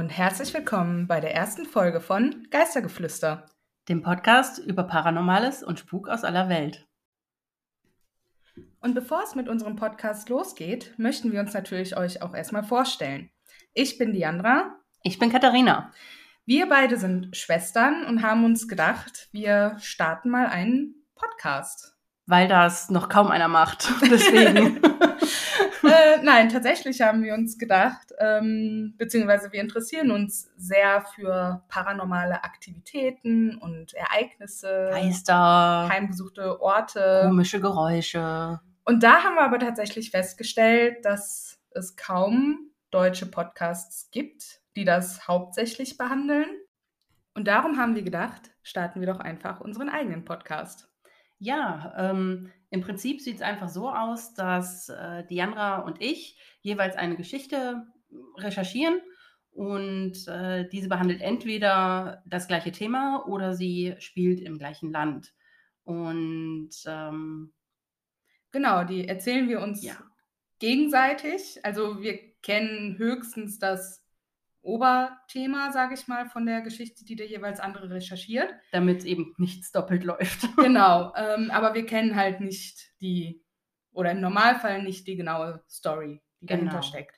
Und herzlich willkommen bei der ersten Folge von Geistergeflüster, dem Podcast über Paranormales und Spuk aus aller Welt. Und bevor es mit unserem Podcast losgeht, möchten wir uns natürlich euch auch erstmal vorstellen. Ich bin Diandra. Ich bin Katharina. Wir beide sind Schwestern und haben uns gedacht, wir starten mal einen Podcast. Weil das noch kaum einer macht. Deswegen. äh, nein, tatsächlich haben wir uns gedacht, ähm, beziehungsweise wir interessieren uns sehr für paranormale Aktivitäten und Ereignisse. Geister. Heimgesuchte Orte. Komische Geräusche. Und da haben wir aber tatsächlich festgestellt, dass es kaum deutsche Podcasts gibt, die das hauptsächlich behandeln. Und darum haben wir gedacht, starten wir doch einfach unseren eigenen Podcast. Ja, ähm, im Prinzip sieht es einfach so aus, dass äh, Diandra und ich jeweils eine Geschichte recherchieren und äh, diese behandelt entweder das gleiche Thema oder sie spielt im gleichen Land. Und ähm, genau, die erzählen wir uns ja. gegenseitig. Also wir kennen höchstens das Oberthema, sage ich mal, von der Geschichte, die der jeweils andere recherchiert. Damit eben nichts doppelt läuft. genau, ähm, aber wir kennen halt nicht die, oder im Normalfall nicht die genaue Story, die genau. dahinter steckt.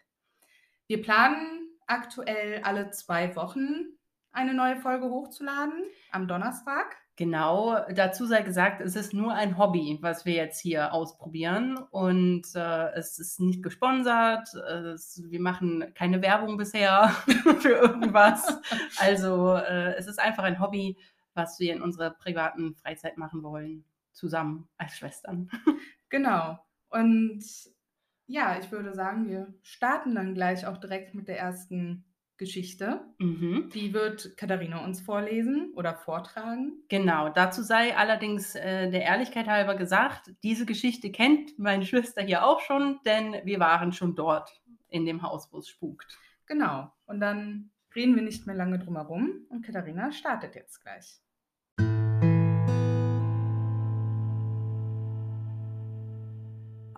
Wir planen aktuell alle zwei Wochen eine neue Folge hochzuladen, am Donnerstag. Genau, dazu sei gesagt, es ist nur ein Hobby, was wir jetzt hier ausprobieren und äh, es ist nicht gesponsert, es, wir machen keine Werbung bisher für irgendwas. Also äh, es ist einfach ein Hobby, was wir in unserer privaten Freizeit machen wollen, zusammen als Schwestern. Genau. Und ja, ich würde sagen, wir starten dann gleich auch direkt mit der ersten Geschichte. Mhm. Die wird Katharina uns vorlesen oder vortragen. Genau, dazu sei allerdings äh, der Ehrlichkeit halber gesagt, diese Geschichte kennt meine Schwester hier auch schon, denn wir waren schon dort in dem Haus, wo es spukt. Genau, und dann reden wir nicht mehr lange drum herum und Katharina startet jetzt gleich.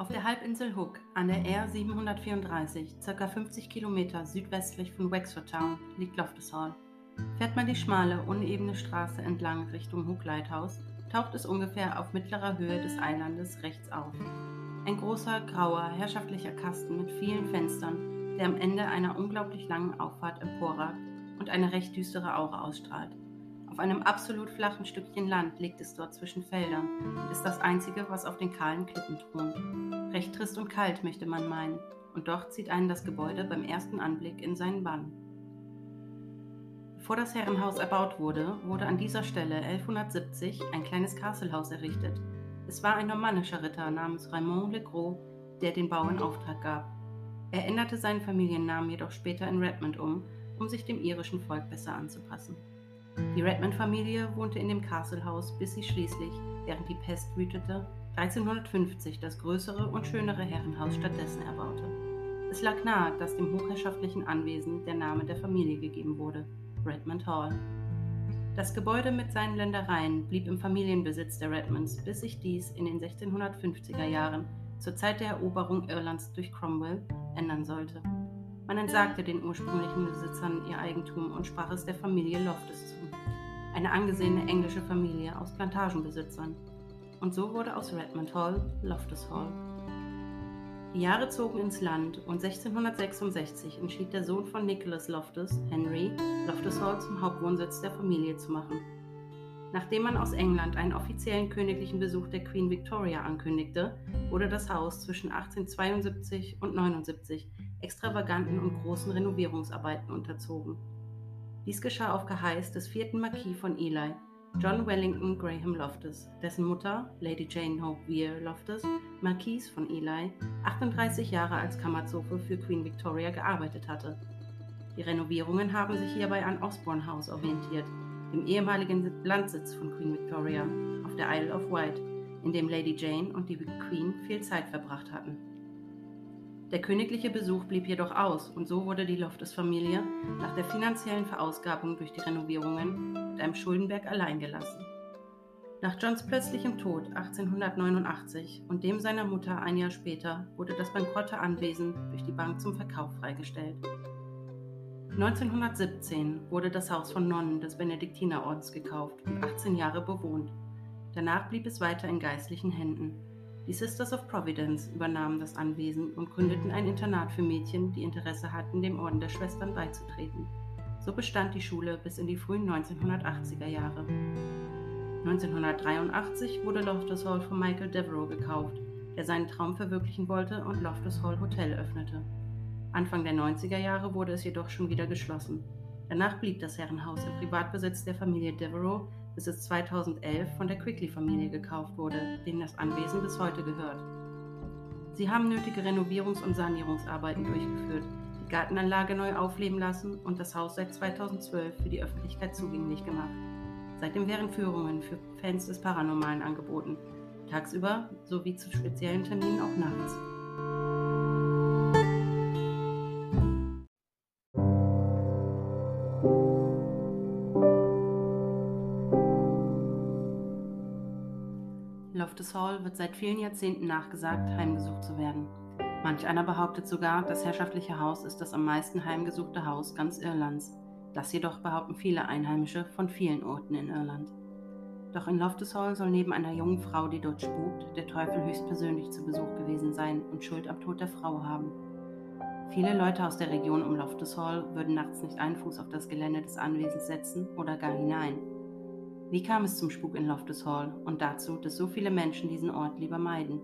Auf der Halbinsel Hook an der R734, ca. 50 Kilometer südwestlich von Wexford Town, liegt Loftus Hall. Fährt man die schmale, unebene Straße entlang Richtung Hook Lighthouse, taucht es ungefähr auf mittlerer Höhe des Eilandes rechts auf. Ein großer, grauer, herrschaftlicher Kasten mit vielen Fenstern, der am Ende einer unglaublich langen Auffahrt emporragt und eine recht düstere Aura ausstrahlt. Auf einem absolut flachen Stückchen Land liegt es dort zwischen Feldern und ist das einzige, was auf den kahlen Klippen thront. Recht trist und kalt, möchte man meinen, und doch zieht einen das Gebäude beim ersten Anblick in seinen Bann. Bevor das Herrenhaus erbaut wurde, wurde an dieser Stelle 1170 ein kleines Castlehaus errichtet. Es war ein normannischer Ritter namens Raymond Le Gros, der den Bau in Auftrag gab. Er änderte seinen Familiennamen jedoch später in Redmond um, um sich dem irischen Volk besser anzupassen. Die Redmond-Familie wohnte in dem Castlehaus, bis sie schließlich, während die Pest wütete, 1350 das größere und schönere Herrenhaus stattdessen erbaute. Es lag nahe, dass dem hochherrschaftlichen Anwesen der Name der Familie gegeben wurde, Redmond Hall. Das Gebäude mit seinen Ländereien blieb im Familienbesitz der Redmonds, bis sich dies in den 1650er Jahren, zur Zeit der Eroberung Irlands durch Cromwell, ändern sollte. Man entsagte den ursprünglichen Besitzern ihr Eigentum und sprach es der Familie Loftus zu, eine angesehene englische Familie aus Plantagenbesitzern. Und so wurde aus Redmond Hall Loftus Hall. Die Jahre zogen ins Land und 1666 entschied der Sohn von Nicholas Loftus, Henry, Loftus Hall zum Hauptwohnsitz der Familie zu machen. Nachdem man aus England einen offiziellen königlichen Besuch der Queen Victoria ankündigte, wurde das Haus zwischen 1872 und 79 extravaganten und großen Renovierungsarbeiten unterzogen. Dies geschah auf Geheiß des vierten Marquis von Ely, John Wellington Graham Loftus, dessen Mutter, Lady Jane Hope Weir Loftus, Marquise von Ely, 38 Jahre als Kammerzofe für Queen Victoria gearbeitet hatte. Die Renovierungen haben sich hierbei an Osborne House orientiert, dem ehemaligen Landsitz von Queen Victoria auf der Isle of Wight, in dem Lady Jane und die Queen viel Zeit verbracht hatten. Der königliche Besuch blieb jedoch aus und so wurde die Loftus-Familie nach der finanziellen Verausgabung durch die Renovierungen mit einem Schuldenberg allein gelassen. Nach Johns plötzlichem Tod 1889 und dem seiner Mutter ein Jahr später wurde das bankrotte Anwesen durch die Bank zum Verkauf freigestellt. 1917 wurde das Haus von Nonnen des Benediktinerordens gekauft und 18 Jahre bewohnt. Danach blieb es weiter in geistlichen Händen. Die Sisters of Providence übernahmen das Anwesen und gründeten ein Internat für Mädchen, die Interesse hatten, dem Orden der Schwestern beizutreten. So bestand die Schule bis in die frühen 1980er Jahre. 1983 wurde Loftus Hall von Michael Devereaux gekauft, der seinen Traum verwirklichen wollte und Loftus Hall Hotel öffnete. Anfang der 90er Jahre wurde es jedoch schon wieder geschlossen. Danach blieb das Herrenhaus im Privatbesitz der Familie Devereaux, bis es 2011 von der Quickly-Familie gekauft wurde, denen das Anwesen bis heute gehört. Sie haben nötige Renovierungs- und Sanierungsarbeiten durchgeführt, die Gartenanlage neu aufleben lassen und das Haus seit 2012 für die Öffentlichkeit zugänglich gemacht. Seitdem wären Führungen für Fans des Paranormalen angeboten, tagsüber sowie zu speziellen Terminen auch nachts. Loftus Hall wird seit vielen Jahrzehnten nachgesagt, heimgesucht zu werden. Manch einer behauptet sogar, das herrschaftliche Haus ist das am meisten heimgesuchte Haus ganz Irlands. Das jedoch behaupten viele Einheimische von vielen Orten in Irland. Doch in Loftus Hall soll neben einer jungen Frau, die dort spukt, der Teufel höchstpersönlich zu Besuch gewesen sein und Schuld am Tod der Frau haben. Viele Leute aus der Region um Loftus Hall würden nachts nicht einen Fuß auf das Gelände des Anwesens setzen oder gar hinein. Wie kam es zum Spuk in Loftus Hall und dazu, dass so viele Menschen diesen Ort lieber meiden?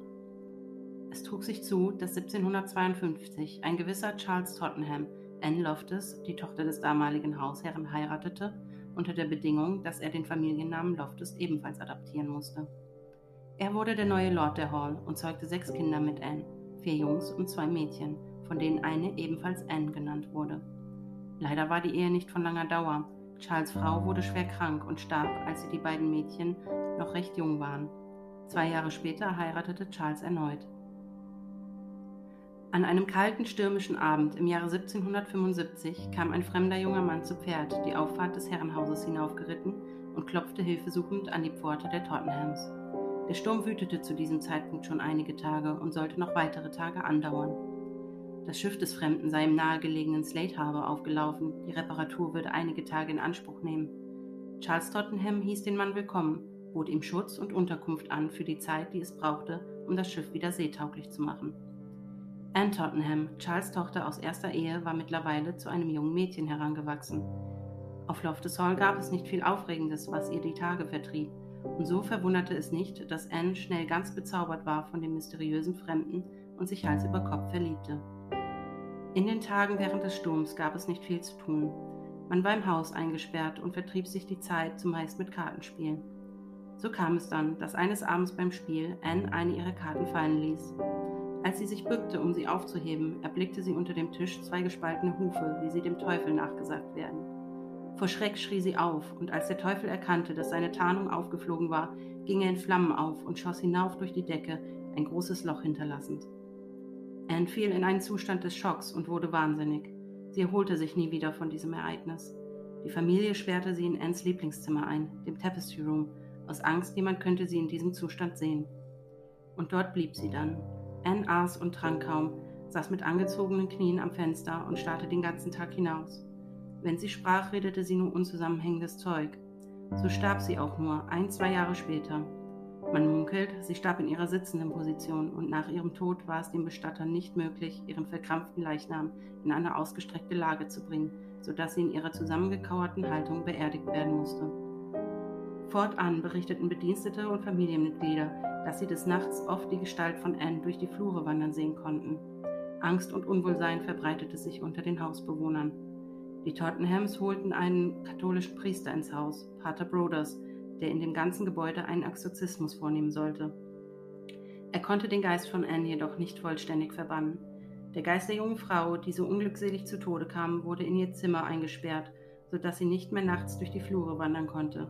Es trug sich zu, dass 1752 ein gewisser Charles Tottenham Anne Loftus, die Tochter des damaligen Hausherren, heiratete, unter der Bedingung, dass er den Familiennamen Loftus ebenfalls adaptieren musste. Er wurde der neue Lord der Hall und zeugte sechs Kinder mit Anne, vier Jungs und zwei Mädchen, von denen eine ebenfalls Anne genannt wurde. Leider war die Ehe nicht von langer Dauer. Charles Frau wurde schwer krank und starb, als sie die beiden Mädchen noch recht jung waren. Zwei Jahre später heiratete Charles erneut. An einem kalten, stürmischen Abend im Jahre 1775 kam ein fremder junger Mann zu Pferd die Auffahrt des Herrenhauses hinaufgeritten und klopfte hilfesuchend an die Pforte der Tottenhams. Der Sturm wütete zu diesem Zeitpunkt schon einige Tage und sollte noch weitere Tage andauern. Das Schiff des Fremden sei im nahegelegenen Slate Harbor aufgelaufen, die Reparatur würde einige Tage in Anspruch nehmen. Charles Tottenham hieß den Mann willkommen, bot ihm Schutz und Unterkunft an für die Zeit, die es brauchte, um das Schiff wieder seetauglich zu machen. Anne Tottenham, Charles Tochter aus erster Ehe, war mittlerweile zu einem jungen Mädchen herangewachsen. Auf Loftus Hall gab es nicht viel Aufregendes, was ihr die Tage vertrieb, und so verwunderte es nicht, dass Anne schnell ganz bezaubert war von dem mysteriösen Fremden und sich Hals über Kopf verliebte. In den Tagen während des Sturms gab es nicht viel zu tun. Man war im Haus eingesperrt und vertrieb sich die Zeit zumeist mit Kartenspielen. So kam es dann, dass eines Abends beim Spiel Anne eine ihrer Karten fallen ließ. Als sie sich bückte, um sie aufzuheben, erblickte sie unter dem Tisch zwei gespaltene Hufe, wie sie dem Teufel nachgesagt werden. Vor Schreck schrie sie auf, und als der Teufel erkannte, dass seine Tarnung aufgeflogen war, ging er in Flammen auf und schoss hinauf durch die Decke, ein großes Loch hinterlassend. Anne fiel in einen Zustand des Schocks und wurde wahnsinnig. Sie erholte sich nie wieder von diesem Ereignis. Die Familie sperrte sie in Annes Lieblingszimmer ein, dem Tapestry Room, aus Angst, jemand könnte sie in diesem Zustand sehen. Und dort blieb sie dann, Anne aß und trank kaum, saß mit angezogenen Knien am Fenster und starrte den ganzen Tag hinaus. Wenn sie sprach, redete sie nur unzusammenhängendes Zeug. So starb sie auch nur, ein, zwei Jahre später. Man munkelt, sie starb in ihrer sitzenden Position und nach ihrem Tod war es dem Bestatter nicht möglich, ihren verkrampften Leichnam in eine ausgestreckte Lage zu bringen, sodass sie in ihrer zusammengekauerten Haltung beerdigt werden musste. Fortan berichteten Bedienstete und Familienmitglieder, dass sie des Nachts oft die Gestalt von Anne durch die Flure wandern sehen konnten. Angst und Unwohlsein verbreitete sich unter den Hausbewohnern. Die Tottenhams holten einen katholischen Priester ins Haus, Pater Broders, der in dem ganzen Gebäude einen Exorzismus vornehmen sollte. Er konnte den Geist von Anne jedoch nicht vollständig verbannen. Der Geist der jungen Frau, die so unglückselig zu Tode kam, wurde in ihr Zimmer eingesperrt, sodass sie nicht mehr nachts durch die Flure wandern konnte.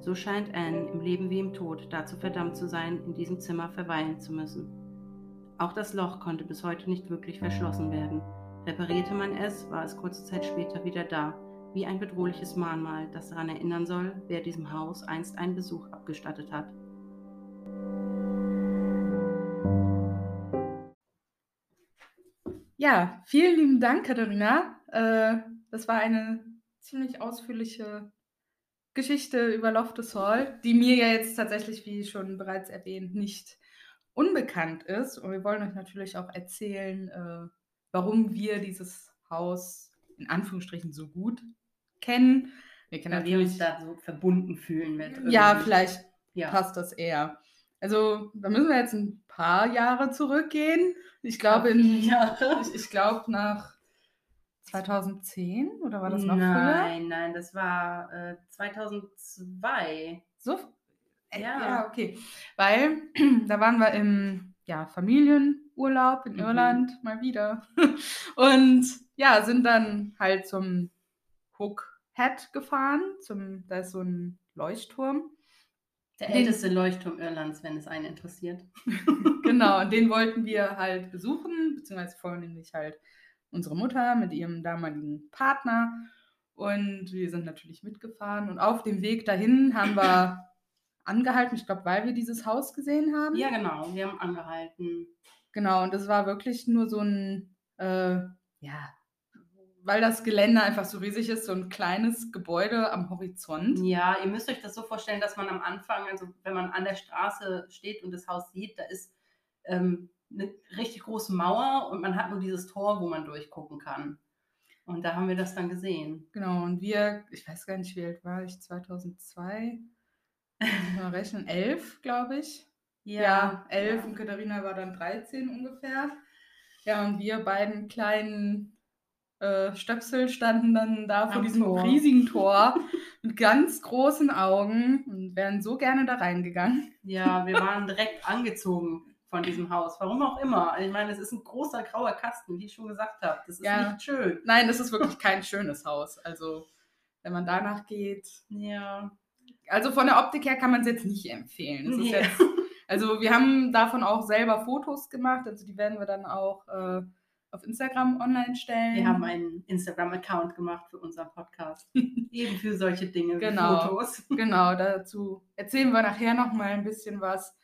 So scheint Anne im Leben wie im Tod dazu verdammt zu sein, in diesem Zimmer verweilen zu müssen. Auch das Loch konnte bis heute nicht wirklich verschlossen werden. Reparierte man es, war es kurze Zeit später wieder da, wie ein bedrohliches Mahnmal, das daran erinnern soll, wer diesem Haus einst einen Besuch abgestattet hat. Ja, vielen lieben Dank, Katharina. äh, das war eine ziemlich ausführliche Geschichte über Loftus Hall, die mir ja jetzt tatsächlich, wie schon bereits erwähnt, nicht unbekannt ist. Und wir wollen euch natürlich auch erzählen, äh, warum wir dieses Haus in Anführungsstrichen so gut kennen. Wir kennen Weil wir uns da so verbunden fühlen mit. Irgendwie. Ja, vielleicht ja. passt das eher. Also, da müssen wir jetzt ein paar Jahre zurückgehen. Ich glaube, in, ich, ich glaube nach 2010 oder war das noch nein, früher? Nein, nein, das war äh, 2002. So? Äh, ja. ja, okay. Weil da waren wir im ja, Familienurlaub in mhm. Irland mal wieder. Und ja, sind dann halt zum Hook Head gefahren. Zum, da ist so ein Leuchtturm. Der älteste Leuchtturm Irlands, wenn es einen interessiert. genau, und den wollten wir halt besuchen, beziehungsweise vornehmlich halt unsere Mutter mit ihrem damaligen Partner. Und wir sind natürlich mitgefahren. Und auf dem Weg dahin haben wir angehalten, ich glaube, weil wir dieses Haus gesehen haben. Ja, genau, wir haben angehalten. Genau, und es war wirklich nur so ein, äh, ja, weil das Gelände einfach so riesig ist, so ein kleines Gebäude am Horizont. Ja, ihr müsst euch das so vorstellen, dass man am Anfang, also wenn man an der Straße steht und das Haus sieht, da ist ähm, eine richtig große Mauer und man hat nur dieses Tor, wo man durchgucken kann. Und da haben wir das dann gesehen. Genau, und wir, ich weiß gar nicht, wie alt war ich, 2002? Mal rechnen, elf, glaube ich. Ja, ja elf ja. und Katharina war dann 13 ungefähr. Ja, und wir beiden kleinen äh, Stöpsel standen dann da vor Am diesem Tor. riesigen Tor mit ganz großen Augen und wären so gerne da reingegangen. Ja, wir waren direkt angezogen von diesem Haus. Warum auch immer. Ich meine, es ist ein großer grauer Kasten, wie ich schon gesagt habe. Das ist ja. nicht schön. Nein, das ist wirklich kein schönes Haus. Also, wenn man danach geht. Ja. Also von der Optik her kann man es jetzt nicht empfehlen. Nee. Jetzt, also wir haben davon auch selber Fotos gemacht. Also die werden wir dann auch äh, auf Instagram online stellen. Wir haben einen Instagram-Account gemacht für unseren Podcast. Eben für solche Dinge genau, Fotos. Genau, dazu erzählen wir nachher noch mal ein bisschen was.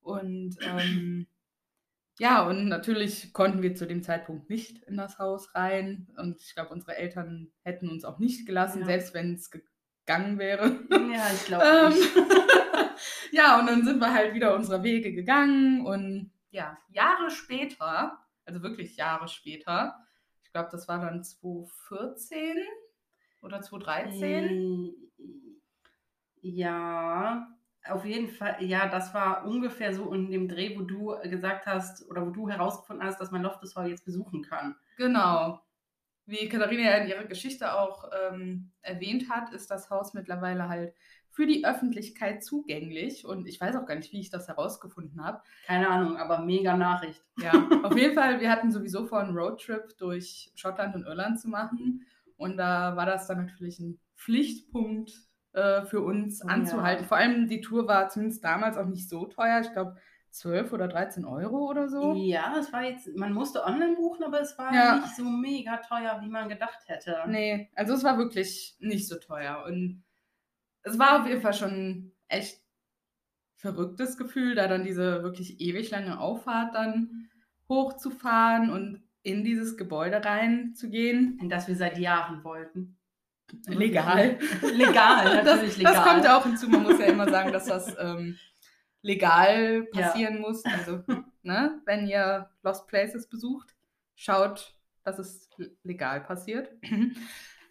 Und ähm, ja, und natürlich konnten wir zu dem Zeitpunkt nicht in das Haus rein. Und ich glaube, unsere Eltern hätten uns auch nicht gelassen, ja. selbst wenn es gegangen wäre. Ja, ich glaube ähm, ja, und dann sind wir halt wieder unsere Wege gegangen. Und ja, Jahre später, also wirklich Jahre später, ich glaube, das war dann 2014 oder 2013. Ja, auf jeden Fall, ja, das war ungefähr so in dem Dreh, wo du gesagt hast oder wo du herausgefunden hast, dass man Loftus Hall jetzt besuchen kann. Genau. Wie Katharina ja in ihrer Geschichte auch ähm, erwähnt hat, ist das Haus mittlerweile halt für die Öffentlichkeit zugänglich. Und ich weiß auch gar nicht, wie ich das herausgefunden habe. Keine Ahnung, aber mega Nachricht. Ja, auf jeden Fall, wir hatten sowieso vor, einen Roadtrip durch Schottland und Irland zu machen. Und da war das dann natürlich ein Pflichtpunkt äh, für uns oh, anzuhalten. Ja. Vor allem die Tour war zumindest damals auch nicht so teuer. Ich glaube, 12 oder 13 Euro oder so. Ja, es war jetzt, man musste online buchen, aber es war ja. nicht so mega teuer, wie man gedacht hätte. Nee, also es war wirklich nicht so teuer. Und es war auf jeden Fall schon echt verrücktes Gefühl, da dann diese wirklich ewig lange Auffahrt dann hochzufahren und in dieses Gebäude reinzugehen. In das wir seit Jahren wollten. Legal. legal, natürlich das, legal. Das kommt auch hinzu. Man muss ja immer sagen, dass das ähm, legal passieren ja. muss. Also, ne, wenn ihr Lost Places besucht, schaut, dass es legal passiert.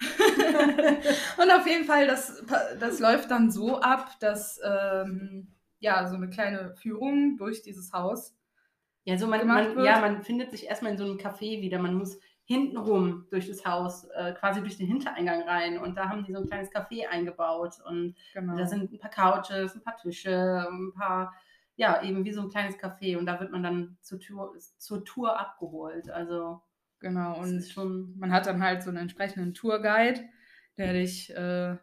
und auf jeden Fall, das, das läuft dann so ab, dass ähm, ja so eine kleine Führung durch dieses Haus. Ja, so man, man ja, man findet sich erstmal in so einem Café wieder. Man muss hintenrum durch das Haus, äh, quasi durch den Hintereingang rein. Und da haben die so ein kleines Café eingebaut. Und genau. da sind ein paar Couches, ein paar Tische, ein paar, ja, eben wie so ein kleines Café. Und da wird man dann zur Tour, zur Tour abgeholt. Also. Genau, und schon, man hat dann halt so einen entsprechenden Tourguide, der dich äh,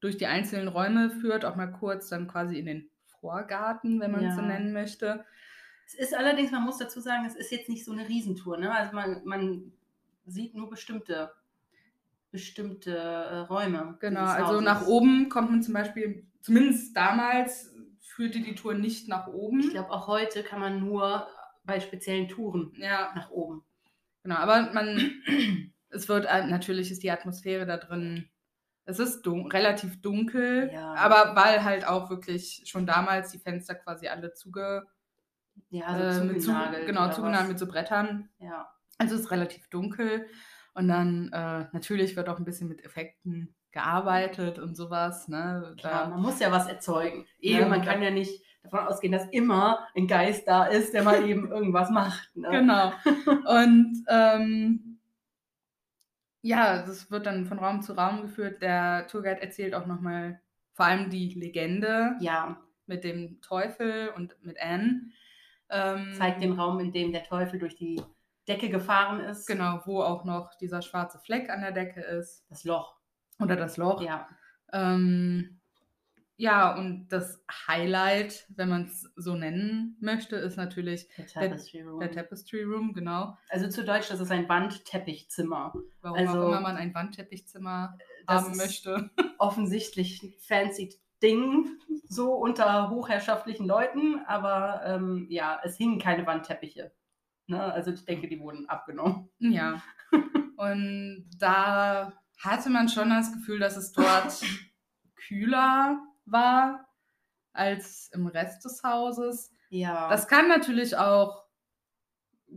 durch die einzelnen Räume führt, auch mal kurz dann quasi in den Vorgarten, wenn man es ja. so nennen möchte. Es ist allerdings, man muss dazu sagen, es ist jetzt nicht so eine Riesentour. Ne? Also man, man sieht nur bestimmte, bestimmte äh, Räume. Genau, also nach oben kommt man zum Beispiel, zumindest damals führte die Tour nicht nach oben. Ich glaube, auch heute kann man nur bei speziellen Touren ja. nach oben. Genau, aber man, es wird äh, natürlich ist die Atmosphäre da drin. Es ist dun relativ dunkel, ja. aber weil halt auch wirklich schon damals die Fenster quasi alle zuge ja, also äh, zu, genau zugenagelt mit so Brettern. Ja. Also es ist relativ dunkel und dann äh, natürlich wird auch ein bisschen mit Effekten gearbeitet und sowas. Ne? Klar, da, man muss ja was erzeugen. Eben, ja, man kann ja nicht davon ausgehen, dass immer ein Geist da ist, der mal eben irgendwas macht. Ne? Genau. Und ähm, ja, das wird dann von Raum zu Raum geführt. Der Tourguide erzählt auch nochmal vor allem die Legende ja. mit dem Teufel und mit Anne. Ähm, Zeigt den Raum, in dem der Teufel durch die Decke gefahren ist. Genau, wo auch noch dieser schwarze Fleck an der Decke ist. Das Loch. Oder das Loch. Ja. Ähm, ja, und das Highlight, wenn man es so nennen möchte, ist natürlich der Tapestry Room. Der Tapestry Room, genau. Also zu Deutsch, das ist ein Wandteppichzimmer. Warum also, auch immer man ein Wandteppichzimmer haben möchte. Offensichtlich ein fancy Ding, so unter hochherrschaftlichen Leuten, aber ähm, ja, es hingen keine Wandteppiche. Ne? Also ich denke, die wurden abgenommen. Ja. und da hatte man schon das Gefühl, dass es dort kühler war als im Rest des Hauses. Ja. Das kann natürlich auch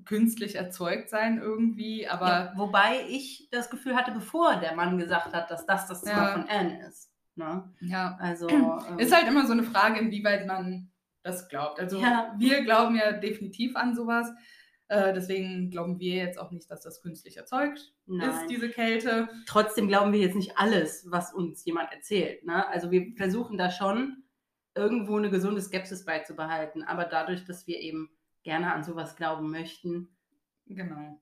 künstlich erzeugt sein irgendwie, aber. Ja, wobei ich das Gefühl hatte, bevor der Mann gesagt hat, dass das das Zimmer ja. von Anne ist. Ne? Ja. Also. Ähm, ist halt immer so eine Frage, inwieweit man das glaubt. Also ja. wir glauben ja definitiv an sowas. Äh, deswegen glauben wir jetzt auch nicht, dass das künstlich erzeugt Nein. ist, diese Kälte. Trotzdem glauben wir jetzt nicht alles, was uns jemand erzählt. Ne? Also wir versuchen da schon irgendwo eine gesunde Skepsis beizubehalten. Aber dadurch, dass wir eben gerne an sowas glauben möchten, genau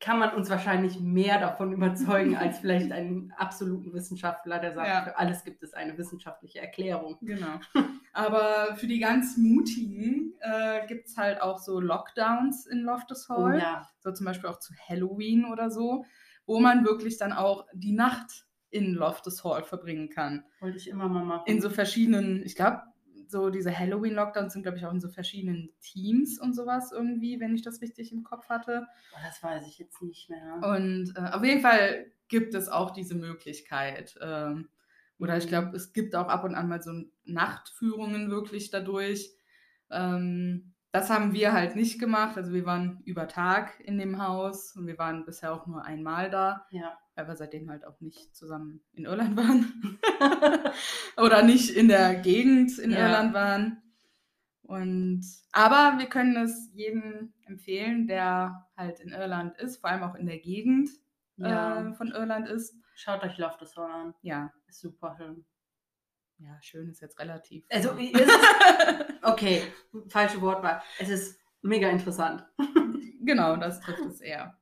kann man uns wahrscheinlich mehr davon überzeugen als vielleicht einen absoluten Wissenschaftler, der sagt, ja. für alles gibt es eine wissenschaftliche Erklärung. Genau. Aber für die ganz Mutigen äh, gibt es halt auch so Lockdowns in Loftus Hall. Oh, ja. So zum Beispiel auch zu Halloween oder so, wo man wirklich dann auch die Nacht in Loftus Hall verbringen kann. Wollte ich immer mal machen. In so verschiedenen, ich glaube, so diese Halloween-Lockdowns sind, glaube ich, auch in so verschiedenen Teams und sowas irgendwie, wenn ich das richtig im Kopf hatte. Das weiß ich jetzt nicht mehr. Und äh, auf jeden Fall gibt es auch diese Möglichkeit. Ähm, oder ich glaube, es gibt auch ab und an mal so Nachtführungen wirklich dadurch. Ähm, das haben wir halt nicht gemacht. Also wir waren über Tag in dem Haus und wir waren bisher auch nur einmal da. Ja weil wir seitdem halt auch nicht zusammen in Irland waren. Oder nicht in der Gegend in ja. Irland waren. Und, aber wir können es jedem empfehlen, der halt in Irland ist, vor allem auch in der Gegend ja. äh, von Irland ist. Schaut euch Soul an. Ja. Ist super schön. Ja, schön ist jetzt relativ. Also, ist es, okay, falsche Wortwahl. Es ist mega interessant. genau, das trifft es eher.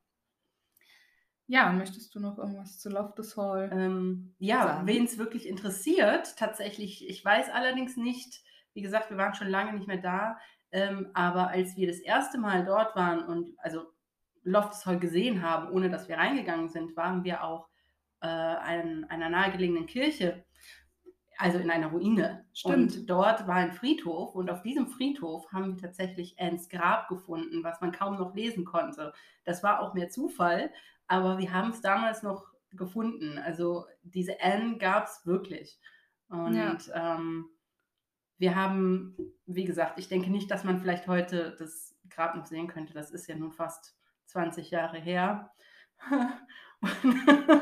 Ja, möchtest du noch irgendwas zu Loftus Hall? Ähm, ja, wen es wirklich interessiert, tatsächlich, ich weiß allerdings nicht, wie gesagt, wir waren schon lange nicht mehr da, ähm, aber als wir das erste Mal dort waren und also Loftus Hall gesehen haben, ohne dass wir reingegangen sind, waren wir auch äh, in einer nahegelegenen Kirche, also in einer Ruine. Stimmt. Und dort war ein Friedhof und auf diesem Friedhof haben wir tatsächlich Annes Grab gefunden, was man kaum noch lesen konnte. Das war auch mehr Zufall, aber wir haben es damals noch gefunden. Also diese N gab es wirklich. Und ja. ähm, wir haben, wie gesagt, ich denke nicht, dass man vielleicht heute das Grab noch sehen könnte. Das ist ja nun fast 20 Jahre her.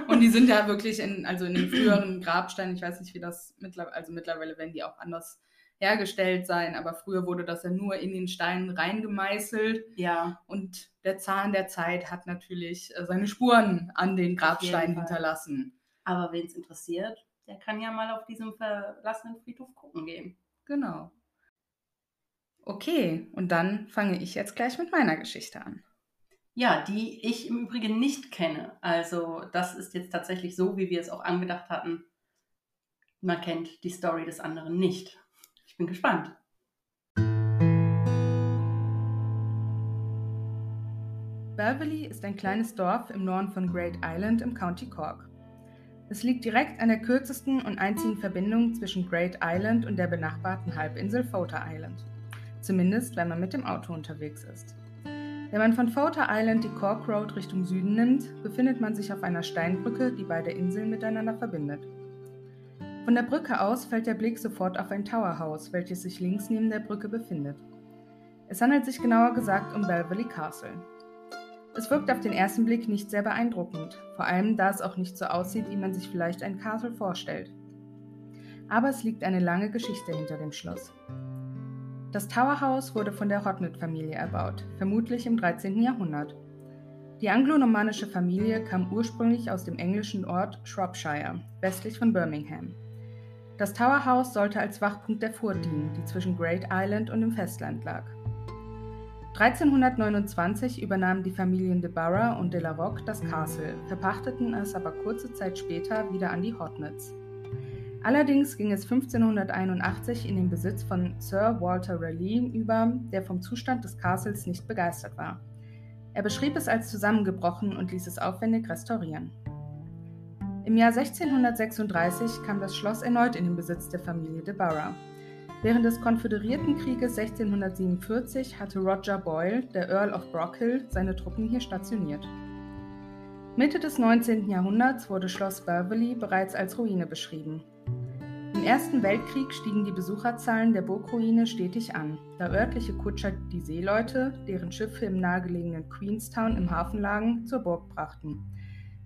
und die sind ja wirklich in, also in den früheren Grabsteinen, ich weiß nicht, wie das mittlerweile, also mittlerweile werden die auch anders hergestellt sein, aber früher wurde das ja nur in den Stein reingemeißelt. Ja. Und der Zahn der Zeit hat natürlich äh, seine Spuren an den Grabsteinen hinterlassen. Aber wen es interessiert, der kann ja mal auf diesem verlassenen Friedhof gucken gehen. Genau. Okay, und dann fange ich jetzt gleich mit meiner Geschichte an. Ja, die ich im Übrigen nicht kenne. Also das ist jetzt tatsächlich so, wie wir es auch angedacht hatten. Man kennt die Story des anderen nicht. Ich bin gespannt. Beverly ist ein kleines Dorf im Norden von Great Island im County Cork. Es liegt direkt an der kürzesten und einzigen Verbindung zwischen Great Island und der benachbarten Halbinsel Fota Island. Zumindest, wenn man mit dem Auto unterwegs ist. Wenn man von Fota Island die Cork Road Richtung Süden nimmt, befindet man sich auf einer Steinbrücke, die beide Inseln miteinander verbindet. Von der Brücke aus fällt der Blick sofort auf ein Towerhaus, welches sich links neben der Brücke befindet. Es handelt sich genauer gesagt um Belvalley Castle. Es wirkt auf den ersten Blick nicht sehr beeindruckend, vor allem da es auch nicht so aussieht, wie man sich vielleicht ein Castle vorstellt. Aber es liegt eine lange Geschichte hinter dem Schloss. Das Tower House wurde von der Hodnett-Familie erbaut, vermutlich im 13. Jahrhundert. Die anglo-normannische Familie kam ursprünglich aus dem englischen Ort Shropshire, westlich von Birmingham. Das Tower House sollte als Wachpunkt der Furt dienen, die zwischen Great Island und dem Festland lag. 1329 übernahmen die Familien de Barra und de la Roque das Castle, verpachteten es aber kurze Zeit später wieder an die Hodnets. Allerdings ging es 1581 in den Besitz von Sir Walter Raleigh über, der vom Zustand des Castles nicht begeistert war. Er beschrieb es als zusammengebrochen und ließ es aufwendig restaurieren. Im Jahr 1636 kam das Schloss erneut in den Besitz der Familie de Barra. Während des Konföderiertenkrieges 1647 hatte Roger Boyle, der Earl of Brockhill, seine Truppen hier stationiert. Mitte des 19. Jahrhunderts wurde Schloss Beverly bereits als Ruine beschrieben. Im Ersten Weltkrieg stiegen die Besucherzahlen der Burgruine stetig an, da örtliche Kutscher die Seeleute, deren Schiffe im nahegelegenen Queenstown im Hafen lagen, zur Burg brachten.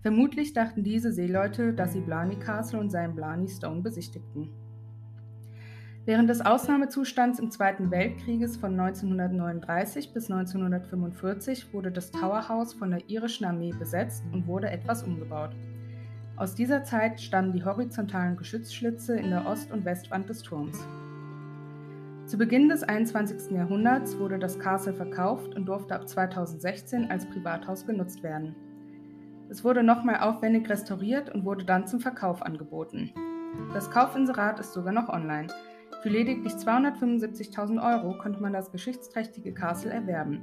Vermutlich dachten diese Seeleute, dass sie Blarney Castle und seinen Blarney Stone besichtigten. Während des Ausnahmezustands im Zweiten Weltkrieges von 1939 bis 1945 wurde das Tower House von der irischen Armee besetzt und wurde etwas umgebaut. Aus dieser Zeit stammen die horizontalen Geschützschlitze in der Ost- und Westwand des Turms. Zu Beginn des 21. Jahrhunderts wurde das Castle verkauft und durfte ab 2016 als Privathaus genutzt werden. Es wurde nochmal aufwendig restauriert und wurde dann zum Verkauf angeboten. Das Kaufinserat ist sogar noch online. Für lediglich 275.000 Euro konnte man das geschichtsträchtige Castle erwerben.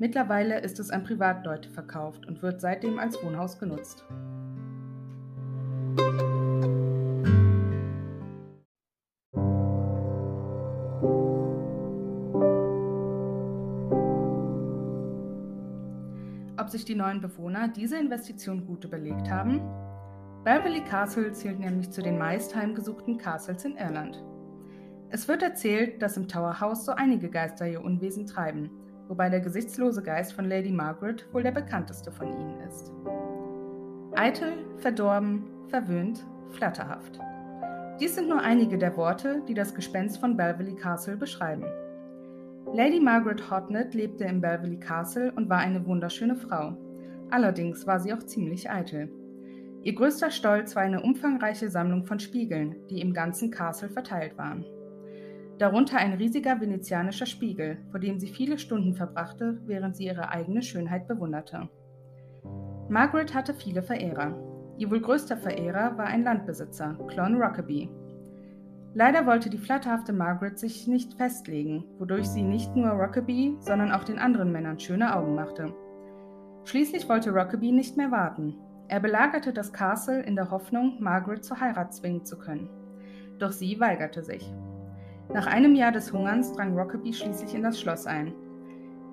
Mittlerweile ist es an Privatleute verkauft und wird seitdem als Wohnhaus genutzt. Ob sich die neuen Bewohner diese Investition gut überlegt haben? Beverly Castle zählt nämlich zu den meist heimgesuchten Castles in Irland. Es wird erzählt, dass im Tower House so einige Geister ihr Unwesen treiben, wobei der gesichtslose Geist von Lady Margaret wohl der bekannteste von ihnen ist. Eitel, verdorben, verwöhnt, flatterhaft. Dies sind nur einige der Worte, die das Gespenst von Belverley Castle beschreiben. Lady Margaret Hodnett lebte im Belverley Castle und war eine wunderschöne Frau. Allerdings war sie auch ziemlich eitel. Ihr größter Stolz war eine umfangreiche Sammlung von Spiegeln, die im ganzen Castle verteilt waren. Darunter ein riesiger venezianischer Spiegel, vor dem sie viele Stunden verbrachte, während sie ihre eigene Schönheit bewunderte. Margaret hatte viele Verehrer. Ihr wohl größter Verehrer war ein Landbesitzer, Clon Rockaby, Leider wollte die flatterhafte Margaret sich nicht festlegen, wodurch sie nicht nur Rockaby, sondern auch den anderen Männern schöne Augen machte. Schließlich wollte Rockaby nicht mehr warten. Er belagerte das Castle in der Hoffnung, Margaret zur Heirat zwingen zu können. Doch sie weigerte sich. Nach einem Jahr des Hungerns drang Rockaby schließlich in das Schloss ein.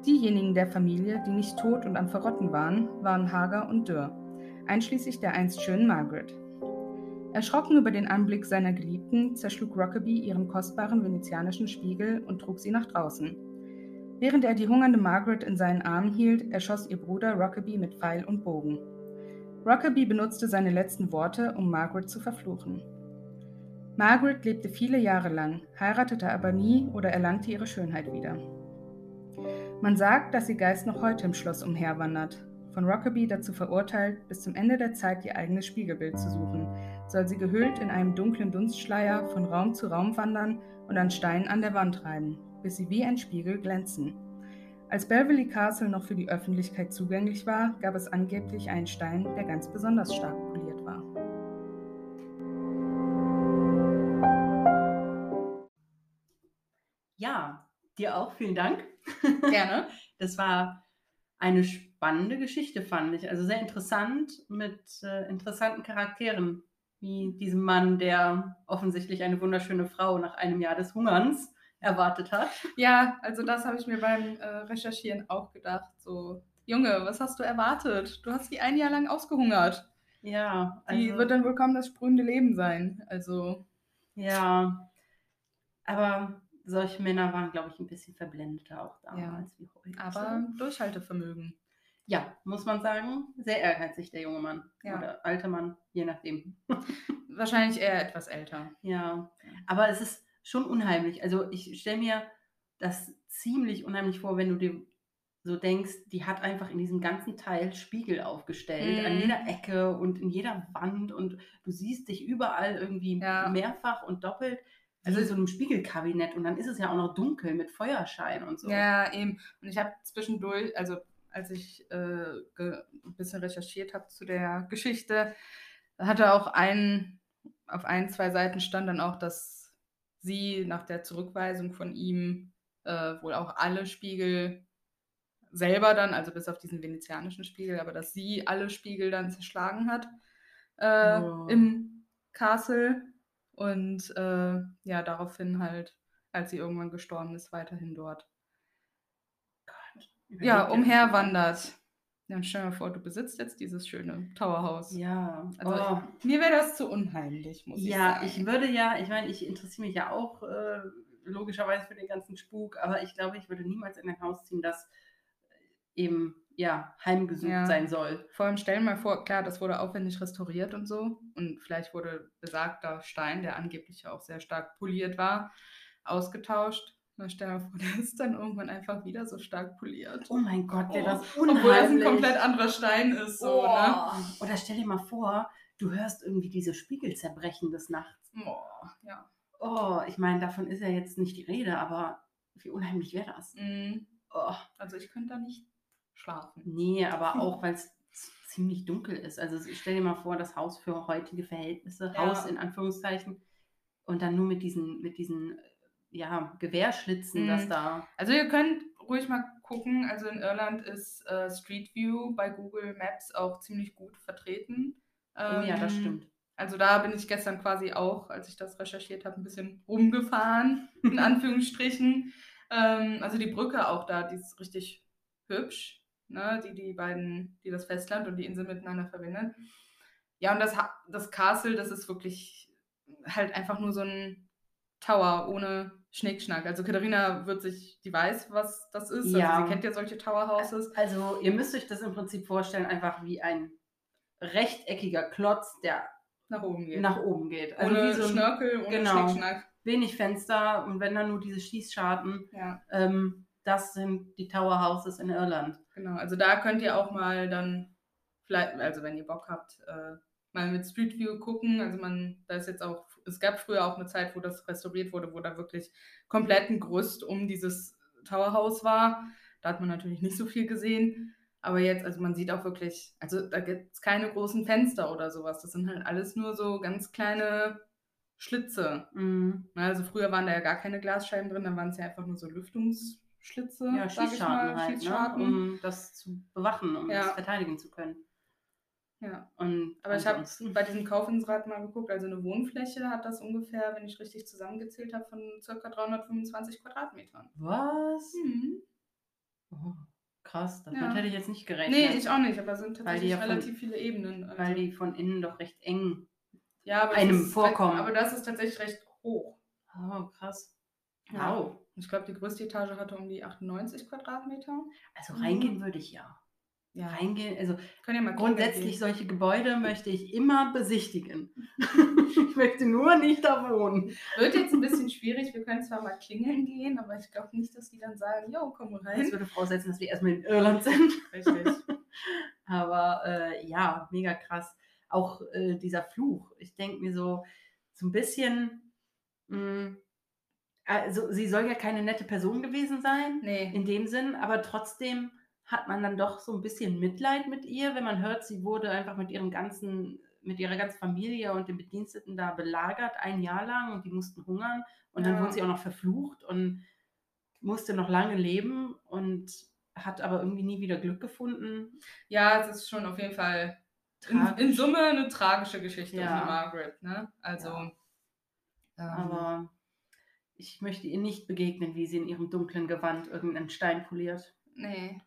Diejenigen der Familie, die nicht tot und am Verrotten waren, waren hager und dürr, einschließlich der einst schönen Margaret. Erschrocken über den Anblick seiner Geliebten zerschlug Rockaby ihren kostbaren venezianischen Spiegel und trug sie nach draußen. Während er die hungernde Margaret in seinen Armen hielt, erschoss ihr Bruder Rockaby mit Pfeil und Bogen. Rockaby benutzte seine letzten Worte, um Margaret zu verfluchen. Margaret lebte viele Jahre lang, heiratete aber nie oder erlangte ihre Schönheit wieder. Man sagt, dass ihr Geist noch heute im Schloss umherwandert, von Rockaby dazu verurteilt, bis zum Ende der Zeit ihr eigenes Spiegelbild zu suchen, soll sie gehüllt in einem dunklen Dunstschleier von Raum zu Raum wandern und an Steinen an der Wand reiben, bis sie wie ein Spiegel glänzen. Als Beverly Castle noch für die Öffentlichkeit zugänglich war, gab es angeblich einen Stein, der ganz besonders stark poliert war. Ja, dir auch vielen Dank. Gerne. Das war eine spannende Geschichte, fand ich. Also sehr interessant mit äh, interessanten Charakteren, wie diesem Mann, der offensichtlich eine wunderschöne Frau nach einem Jahr des Hungerns erwartet hat. Ja, also das habe ich mir beim äh, Recherchieren auch gedacht. So, Junge, was hast du erwartet? Du hast die ein Jahr lang ausgehungert. Ja, also, die wird dann wohl kaum das sprühende Leben sein. Also. Ja, aber solche Männer waren, glaube ich, ein bisschen verblendeter auch damals ja, wie heute. Aber Durchhaltevermögen. Ja, muss man sagen, sehr ehrgeizig, der junge Mann. Ja. Oder alte Mann, je nachdem. Wahrscheinlich eher etwas älter. Ja, aber es ist schon unheimlich. Also ich stelle mir das ziemlich unheimlich vor, wenn du dir so denkst, die hat einfach in diesem ganzen Teil Spiegel aufgestellt, mhm. an jeder Ecke und in jeder Wand und du siehst dich überall irgendwie ja. mehrfach und doppelt. Also in so einem Spiegelkabinett und dann ist es ja auch noch dunkel mit Feuerschein und so. Ja, eben. Und ich habe zwischendurch, also als ich äh, ein bisschen recherchiert habe zu der Geschichte, hatte auch ein, auf ein, zwei Seiten stand dann auch, dass sie nach der Zurückweisung von ihm äh, wohl auch alle Spiegel selber dann, also bis auf diesen venezianischen Spiegel, aber dass sie alle Spiegel dann zerschlagen hat äh, oh. im Castle und äh, ja, daraufhin halt, als sie irgendwann gestorben ist, weiterhin dort. Ja, umherwandert. Ja, und stell dir vor, du besitzt jetzt dieses schöne Towerhaus. Ja. Also oh. mir wäre das zu unheimlich, muss ich ja, sagen. Ja, ich würde ja, ich meine, ich interessiere mich ja auch äh, logischerweise für den ganzen Spuk, aber ich glaube, ich würde niemals in ein Haus ziehen, das eben ja heimgesucht ja. sein soll. Vor allem stellen wir mal vor, klar, das wurde aufwendig restauriert und so und vielleicht wurde besagter Stein, der angeblich auch sehr stark poliert war, ausgetauscht. Na, stell dir vor, der ist dann irgendwann einfach wieder so stark poliert. Oh mein Gott, wäre oh. das unheimlich. Obwohl das ein komplett anderer Stein ist. So, oh. ne? Oder stell dir mal vor, du hörst irgendwie diese Spiegel zerbrechen des Nachts. Oh, ja. Oh, ich meine, davon ist ja jetzt nicht die Rede, aber wie unheimlich wäre das? Mm. Oh. Also ich könnte da nicht schlafen. Nee, aber auch, weil es ziemlich dunkel ist. Also stell dir mal vor, das Haus für heutige Verhältnisse, ja. Haus in Anführungszeichen, und dann nur mit diesen, mit diesen ja, Gewehrschlitzen, mhm. das da. Also ihr könnt ruhig mal gucken. Also in Irland ist äh, Street View bei Google Maps auch ziemlich gut vertreten. Ähm, oh ja, das ähm, stimmt. Also da bin ich gestern quasi auch, als ich das recherchiert habe, ein bisschen rumgefahren, in Anführungsstrichen. ähm, also die Brücke auch da, die ist richtig hübsch ne, die die beiden, die das Festland und die Insel miteinander verbinden. Ja, und das, das Castle, das ist wirklich halt einfach nur so ein Tower ohne Schnickschnack. Also Katharina wird sich, die weiß, was das ist. Also ja. Also sie kennt ja solche Towerhouses. Also ihr müsst euch das im Prinzip vorstellen, einfach wie ein rechteckiger Klotz, der nach oben geht. Nach oben geht. Also ohne wie so ein, Schnörkel, ohne genau, Schnickschnack. Wenig Fenster und wenn dann nur diese Schießscharten. Ja. Ähm, das sind die Tower Houses in Irland. Genau, also da könnt ihr auch mal dann, vielleicht, also wenn ihr Bock habt, äh, mal mit Street View gucken. Also man, da ist jetzt auch, es gab früher auch eine Zeit, wo das restauriert wurde, wo da wirklich komplett ein Gerüst um dieses Tower House war. Da hat man natürlich nicht so viel gesehen. Aber jetzt, also man sieht auch wirklich, also da gibt es keine großen Fenster oder sowas. Das sind halt alles nur so ganz kleine Schlitze. Mhm. Also früher waren da ja gar keine Glasscheiben drin, dann waren es ja einfach nur so Lüftungs- Schlitze, ja, Schießscharten, halt, ne? Schießscharten. Ne? um das zu bewachen, um ja. das verteidigen zu können. Ja. Und Aber ich habe bei diesem Kaufinsrat mal geguckt, also eine Wohnfläche hat das ungefähr, wenn ich richtig zusammengezählt habe, von ca. 325 Quadratmetern. Was? Mhm. Oh, krass, damit ja. hätte ich jetzt nicht gerechnet. Nee, ich auch nicht, aber es sind tatsächlich ja relativ von, viele Ebenen. Also. Weil die von innen doch recht eng ja, einem vorkommen. aber das ist tatsächlich recht hoch. Oh, krass. Wow. Ich glaube, die größte Etage hatte um die 98 Quadratmeter. Also reingehen mhm. würde ich ja. Ja. Reingehen, also ja grundsätzlich solche Gebäude möchte ich immer besichtigen. ich möchte nur nicht da wohnen. Wird jetzt ein bisschen schwierig. Wir können zwar mal klingeln gehen, aber ich glaube nicht, dass die dann sagen, jo, komm rein. Das würde voraussetzen, dass wir erstmal in Irland sind. Richtig. aber äh, ja, mega krass. Auch äh, dieser Fluch. Ich denke mir so, so ein bisschen. Mh, hm, also sie soll ja keine nette Person gewesen sein, nee. in dem Sinn, aber trotzdem hat man dann doch so ein bisschen Mitleid mit ihr, wenn man hört, sie wurde einfach mit ihrem ganzen, mit ihrer ganzen Familie und den Bediensteten da belagert, ein Jahr lang und die mussten hungern und ja. dann wurde sie auch noch verflucht und musste noch lange leben und hat aber irgendwie nie wieder Glück gefunden. Ja, es ist schon auf jeden Fall in, in, Summe eine tragische Geschichte ja. von Margaret, ne? Also. Ja. Ähm, aber ich möchte ihr nicht begegnen, wie sie in ihrem dunklen Gewand irgendeinen Stein poliert. Nee.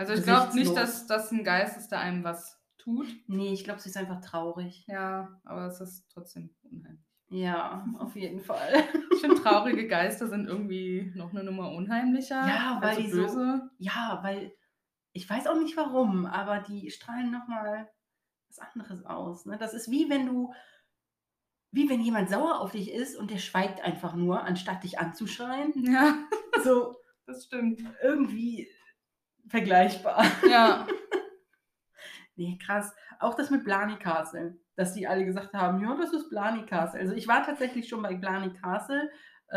Also ich glaube nicht, dass das ein Geist ist, der einem was tut. Nee, ich glaube, sie ist einfach traurig. Ja, aber es ist trotzdem unheimlich. Ja, auf jeden Fall. Ich finde, traurige Geister sind irgendwie noch eine Nummer unheimlicher. Ja, weil also die böse. So, ja, weil ich weiß auch nicht warum, aber die strahlen nochmal was anderes aus. Ne? Das ist wie wenn du, wie wenn jemand sauer auf dich ist und der schweigt einfach nur, anstatt dich anzuschreien. Ja, so. Das stimmt. Irgendwie vergleichbar. Ja. nee, krass. Auch das mit Blani Castle, dass die alle gesagt haben, ja, das ist Blani Castle. Also ich war tatsächlich schon bei Blani Castle.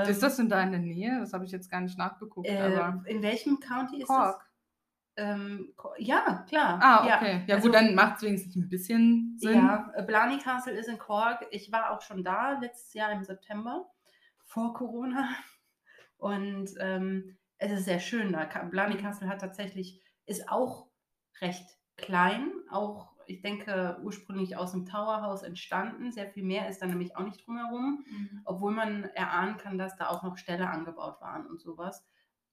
ist das in deiner Nähe? Das habe ich jetzt gar nicht nachgeguckt. Äh, in welchem County ist Cork. das? Ähm, ja, klar. Ah, okay. Ja, ja also, gut, dann macht es wenigstens ein bisschen Sinn. Ja, äh, Blarney Castle ist in Cork. Ich war auch schon da letztes Jahr im September, vor Corona. Und ähm, es ist sehr schön da. Blarney Castle hat tatsächlich, ist auch recht klein, auch ich denke, ursprünglich aus dem Towerhouse entstanden. Sehr viel mehr ist da nämlich auch nicht drumherum, mhm. obwohl man erahnen kann, dass da auch noch Ställe angebaut waren und sowas.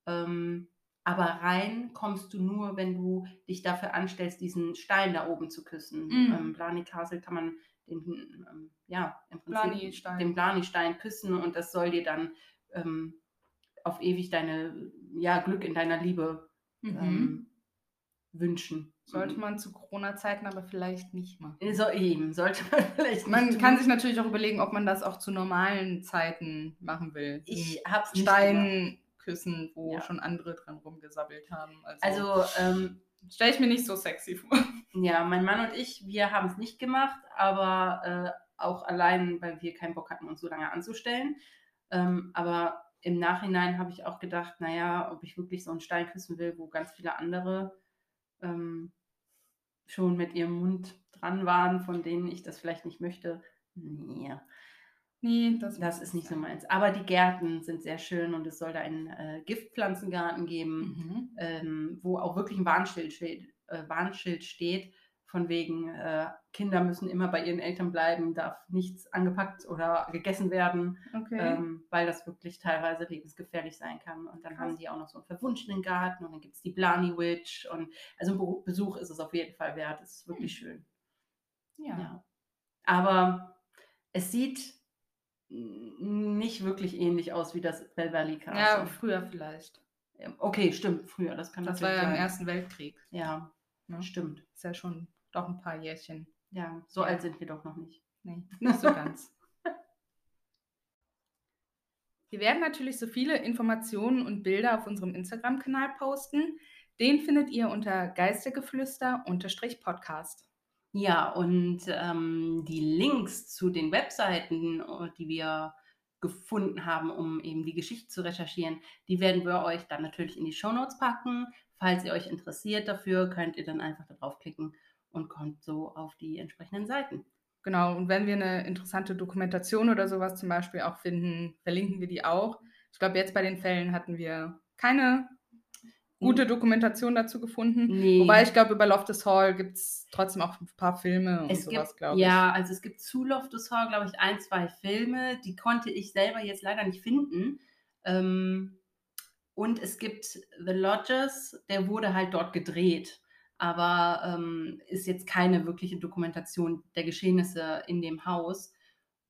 Ähm, aber rein kommst du nur, wenn du dich dafür anstellst, diesen Stein da oben zu küssen. Mhm. Ähm, Blani Castle kann man den, ähm, ja, im Prinzip Blani den Blani-Stein küssen und das soll dir dann ähm, auf ewig deine, ja, Glück in deiner Liebe mhm. Ähm, wünschen. Sollte man zu Corona-Zeiten aber vielleicht nicht machen. So, eben, sollte man vielleicht nicht Man kann sich natürlich auch überlegen, ob man das auch zu normalen Zeiten machen will. Ich hab's nicht Stein küssen, wo ja. schon andere dran rumgesabbelt haben. Also, also ähm, stelle ich mir nicht so sexy vor. Ja, mein Mann und ich, wir haben es nicht gemacht, aber äh, auch allein, weil wir keinen Bock hatten, uns so lange anzustellen. Ähm, aber im Nachhinein habe ich auch gedacht, naja, ob ich wirklich so einen Stein küssen will, wo ganz viele andere ähm, schon mit ihrem Mund dran waren, von denen ich das vielleicht nicht möchte. Nee. Nee, das, das ist nicht so meins. Aber die Gärten sind sehr schön und es soll da einen äh, Giftpflanzengarten geben, mhm. ähm, wo auch wirklich ein Warnschild äh, Warnschild steht von wegen, äh, Kinder müssen immer bei ihren Eltern bleiben, darf nichts angepackt oder gegessen werden, okay. ähm, weil das wirklich teilweise lebensgefährlich sein kann. Und dann Krass. haben die auch noch so einen verwunschenen Garten und dann gibt es die Blani Witch und also ein Besuch ist es auf jeden Fall wert. Es ist wirklich hm. schön. Ja. ja. Aber es sieht nicht wirklich ähnlich aus wie das Bell Valley Castle. Ja, früher vielleicht. Okay, stimmt, früher. Das kann Das war ja im Ersten Weltkrieg. Ja, ne? stimmt. Ist ja schon doch ein paar Jährchen. Ja, so ja. alt sind wir doch noch nicht. Nee, nicht so ganz. Wir werden natürlich so viele Informationen und Bilder auf unserem Instagram-Kanal posten. Den findet ihr unter geistergeflüster-podcast. Ja, und ähm, die Links zu den Webseiten, äh, die wir gefunden haben, um eben die Geschichte zu recherchieren, die werden wir euch dann natürlich in die Shownotes packen. Falls ihr euch interessiert dafür, könnt ihr dann einfach darauf klicken und kommt so auf die entsprechenden Seiten. Genau, und wenn wir eine interessante Dokumentation oder sowas zum Beispiel auch finden, verlinken wir die auch. Ich glaube, jetzt bei den Fällen hatten wir keine gute Dokumentation dazu gefunden. Nee. Wobei ich glaube, über Loftus Hall gibt es trotzdem auch ein paar Filme und es sowas, glaube ich. Ja, also es gibt zu Loftus Hall, glaube ich, ein, zwei Filme. Die konnte ich selber jetzt leider nicht finden. Ähm, und es gibt The Lodges, der wurde halt dort gedreht. Aber ähm, ist jetzt keine wirkliche Dokumentation der Geschehnisse in dem Haus.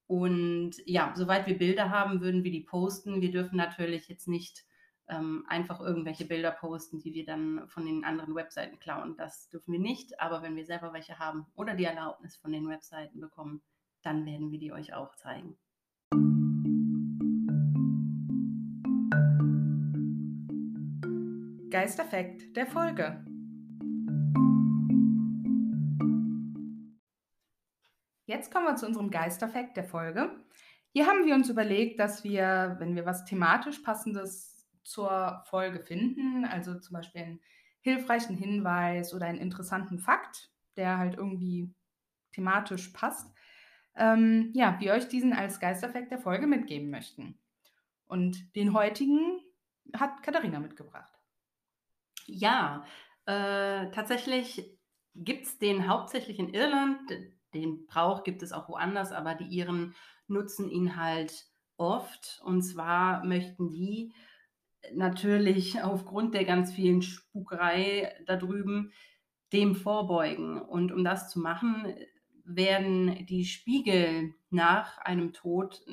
Und ja, soweit wir Bilder haben, würden wir die posten. Wir dürfen natürlich jetzt nicht ähm, einfach irgendwelche Bilder posten, die wir dann von den anderen Webseiten klauen. Das dürfen wir nicht, aber wenn wir selber welche haben oder die Erlaubnis von den Webseiten bekommen, dann werden wir die euch auch zeigen. Geisterfekt der Folge. Jetzt kommen wir zu unserem Geisterfekt der Folge. Hier haben wir uns überlegt, dass wir, wenn wir was thematisch passendes zur Folge finden. Also zum Beispiel einen hilfreichen Hinweis oder einen interessanten Fakt, der halt irgendwie thematisch passt. Ähm, ja, wir euch diesen als Geisterfekt der Folge mitgeben möchten. Und den heutigen hat Katharina mitgebracht. Ja, äh, tatsächlich gibt es den hauptsächlich in Irland. Den Brauch gibt es auch woanders, aber die Iren nutzen ihn halt oft. Und zwar möchten die natürlich aufgrund der ganz vielen Spukerei da drüben dem vorbeugen. Und um das zu machen, werden die Spiegel nach einem Tod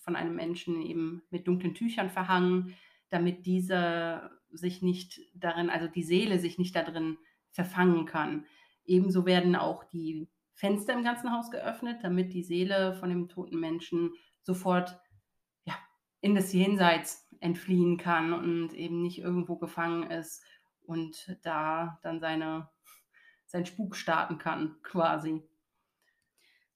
von einem Menschen eben mit dunklen Tüchern verhangen, damit dieser sich nicht darin, also die Seele sich nicht darin verfangen kann. Ebenso werden auch die Fenster im ganzen Haus geöffnet, damit die Seele von dem toten Menschen sofort ja, in das Jenseits entfliehen kann und eben nicht irgendwo gefangen ist und da dann seine, sein Spuk starten kann, quasi.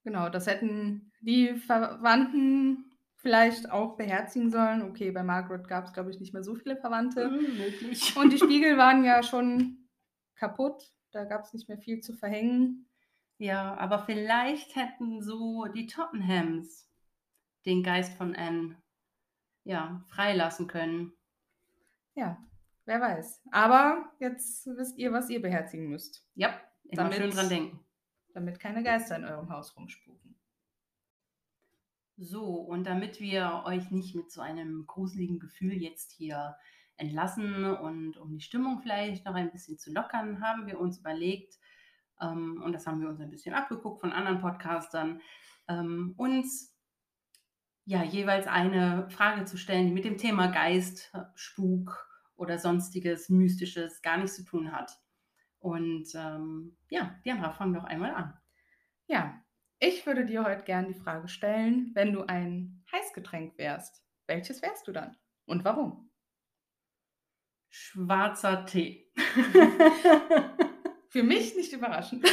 Genau, das hätten die Verwandten vielleicht auch beherzigen sollen. Okay, bei Margaret gab es, glaube ich, nicht mehr so viele Verwandte. Mhm. Und die Spiegel waren ja schon kaputt. Da gab es nicht mehr viel zu verhängen. Ja, aber vielleicht hätten so die Tottenhams den Geist von Anne ja, freilassen können. Ja, wer weiß. Aber jetzt wisst ihr, was ihr beherzigen müsst. Ja, immer damit, schön dran denken. Damit keine Geister in eurem Haus rumspuken. So, und damit wir euch nicht mit so einem gruseligen Gefühl jetzt hier entlassen und um die Stimmung vielleicht noch ein bisschen zu lockern, haben wir uns überlegt, ähm, und das haben wir uns ein bisschen abgeguckt von anderen Podcastern, ähm, uns ja jeweils eine Frage zu stellen, die mit dem Thema Geist, Spuk oder sonstiges Mystisches gar nichts zu tun hat. Und ähm, ja, Diana, fang doch einmal an. Ja, ich würde dir heute gerne die Frage stellen, wenn du ein Heißgetränk wärst, welches wärst du dann und warum? Schwarzer Tee. Für mich nicht überraschend.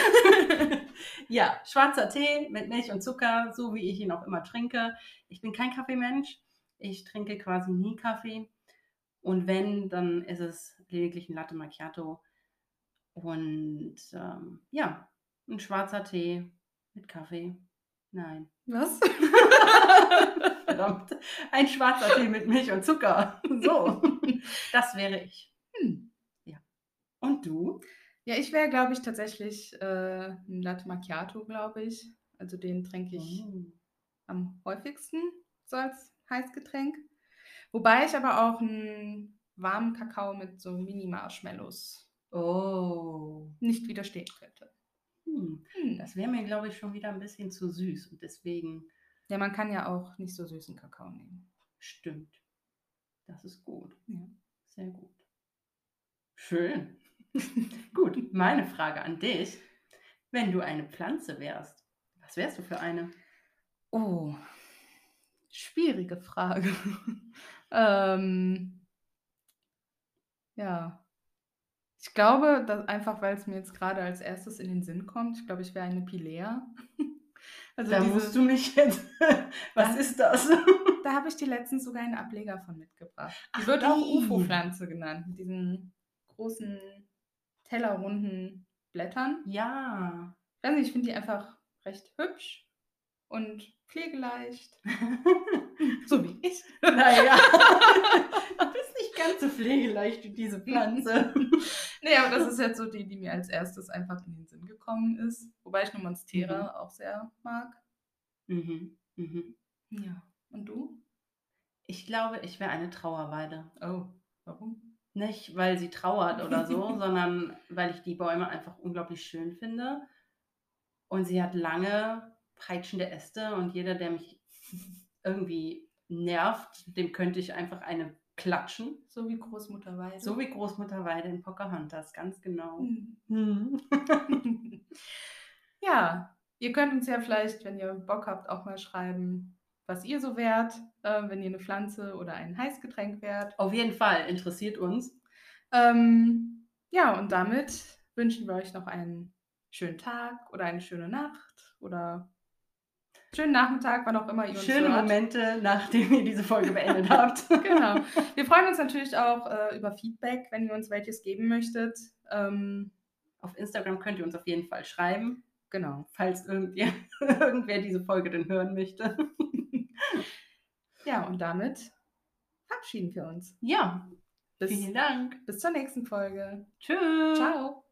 ja, schwarzer Tee mit Milch und Zucker, so wie ich ihn auch immer trinke. Ich bin kein Kaffeemensch. Ich trinke quasi nie Kaffee. Und wenn, dann ist es lediglich ein Latte Macchiato. Und ähm, ja, ein schwarzer Tee mit Kaffee. Nein. Was? Verdammt. Ein schwarzer Tee mit Milch und Zucker. So. Das wäre ich. Hm. Ja. Und du? Ja, ich wäre, glaube ich, tatsächlich äh, ein Latte Macchiato, glaube ich. Also den trinke ich oh. am häufigsten so als Heißgetränk. Wobei ich aber auch einen warmen Kakao mit so Mini-Marshmallows oh. nicht widerstehen könnte. Hm. Hm. Das wäre mir, glaube ich, schon wieder ein bisschen zu süß und deswegen. Ja, man kann ja auch nicht so süßen Kakao nehmen. Stimmt. Das ist gut. Ja. Sehr gut. Schön. gut, meine Frage an dich. Wenn du eine Pflanze wärst, was wärst du für eine? Oh, schwierige Frage. ähm, ja, ich glaube, dass einfach, weil es mir jetzt gerade als erstes in den Sinn kommt, ich glaube, ich wäre eine Pilea. Also da diese, musst du mich jetzt. Was da, ist das? Da habe ich dir letztens sogar einen Ableger von mitgebracht. Die Ach, wird auch UFO-Pflanze genannt, mit diesen großen, tellerrunden Blättern. Ja. Ich weiß nicht, ich finde die einfach recht hübsch und pflegeleicht. so wie ich. Naja. du bist nicht ganz so pflegeleicht wie diese Pflanze. nee, aber das ist jetzt so die, die mir als erstes einfach in den Sinn gekommen ist. Wobei ich nur Monstera mhm. auch sehr mag. Mhm. Mhm. Ja. Und du? Ich glaube, ich wäre eine Trauerweide. Oh, warum? Nicht, weil sie trauert oder so, sondern weil ich die Bäume einfach unglaublich schön finde. Und sie hat lange peitschende Äste und jeder, der mich irgendwie nervt, dem könnte ich einfach eine klatschen. So wie Großmutter Weide. So wie Großmutter Weide in Pocahontas, ganz genau. Mhm. ja, ihr könnt uns ja vielleicht, wenn ihr Bock habt, auch mal schreiben, was ihr so wärt, äh, wenn ihr eine Pflanze oder ein Heißgetränk wärt. Auf jeden Fall, interessiert uns. Ähm, ja, und damit wünschen wir euch noch einen schönen Tag oder eine schöne Nacht oder schönen Nachmittag, wann auch immer ihr uns Schöne hört. Momente, nachdem ihr diese Folge beendet habt. genau. Wir freuen uns natürlich auch äh, über Feedback, wenn ihr uns welches geben möchtet. Ähm, auf Instagram könnt ihr uns auf jeden Fall schreiben. Genau. Falls irgendwer, irgendwer diese Folge denn hören möchte. Ja, und damit verabschieden wir uns. Ja. Bis, Vielen Dank. Bis zur nächsten Folge. Tschüss. Ciao.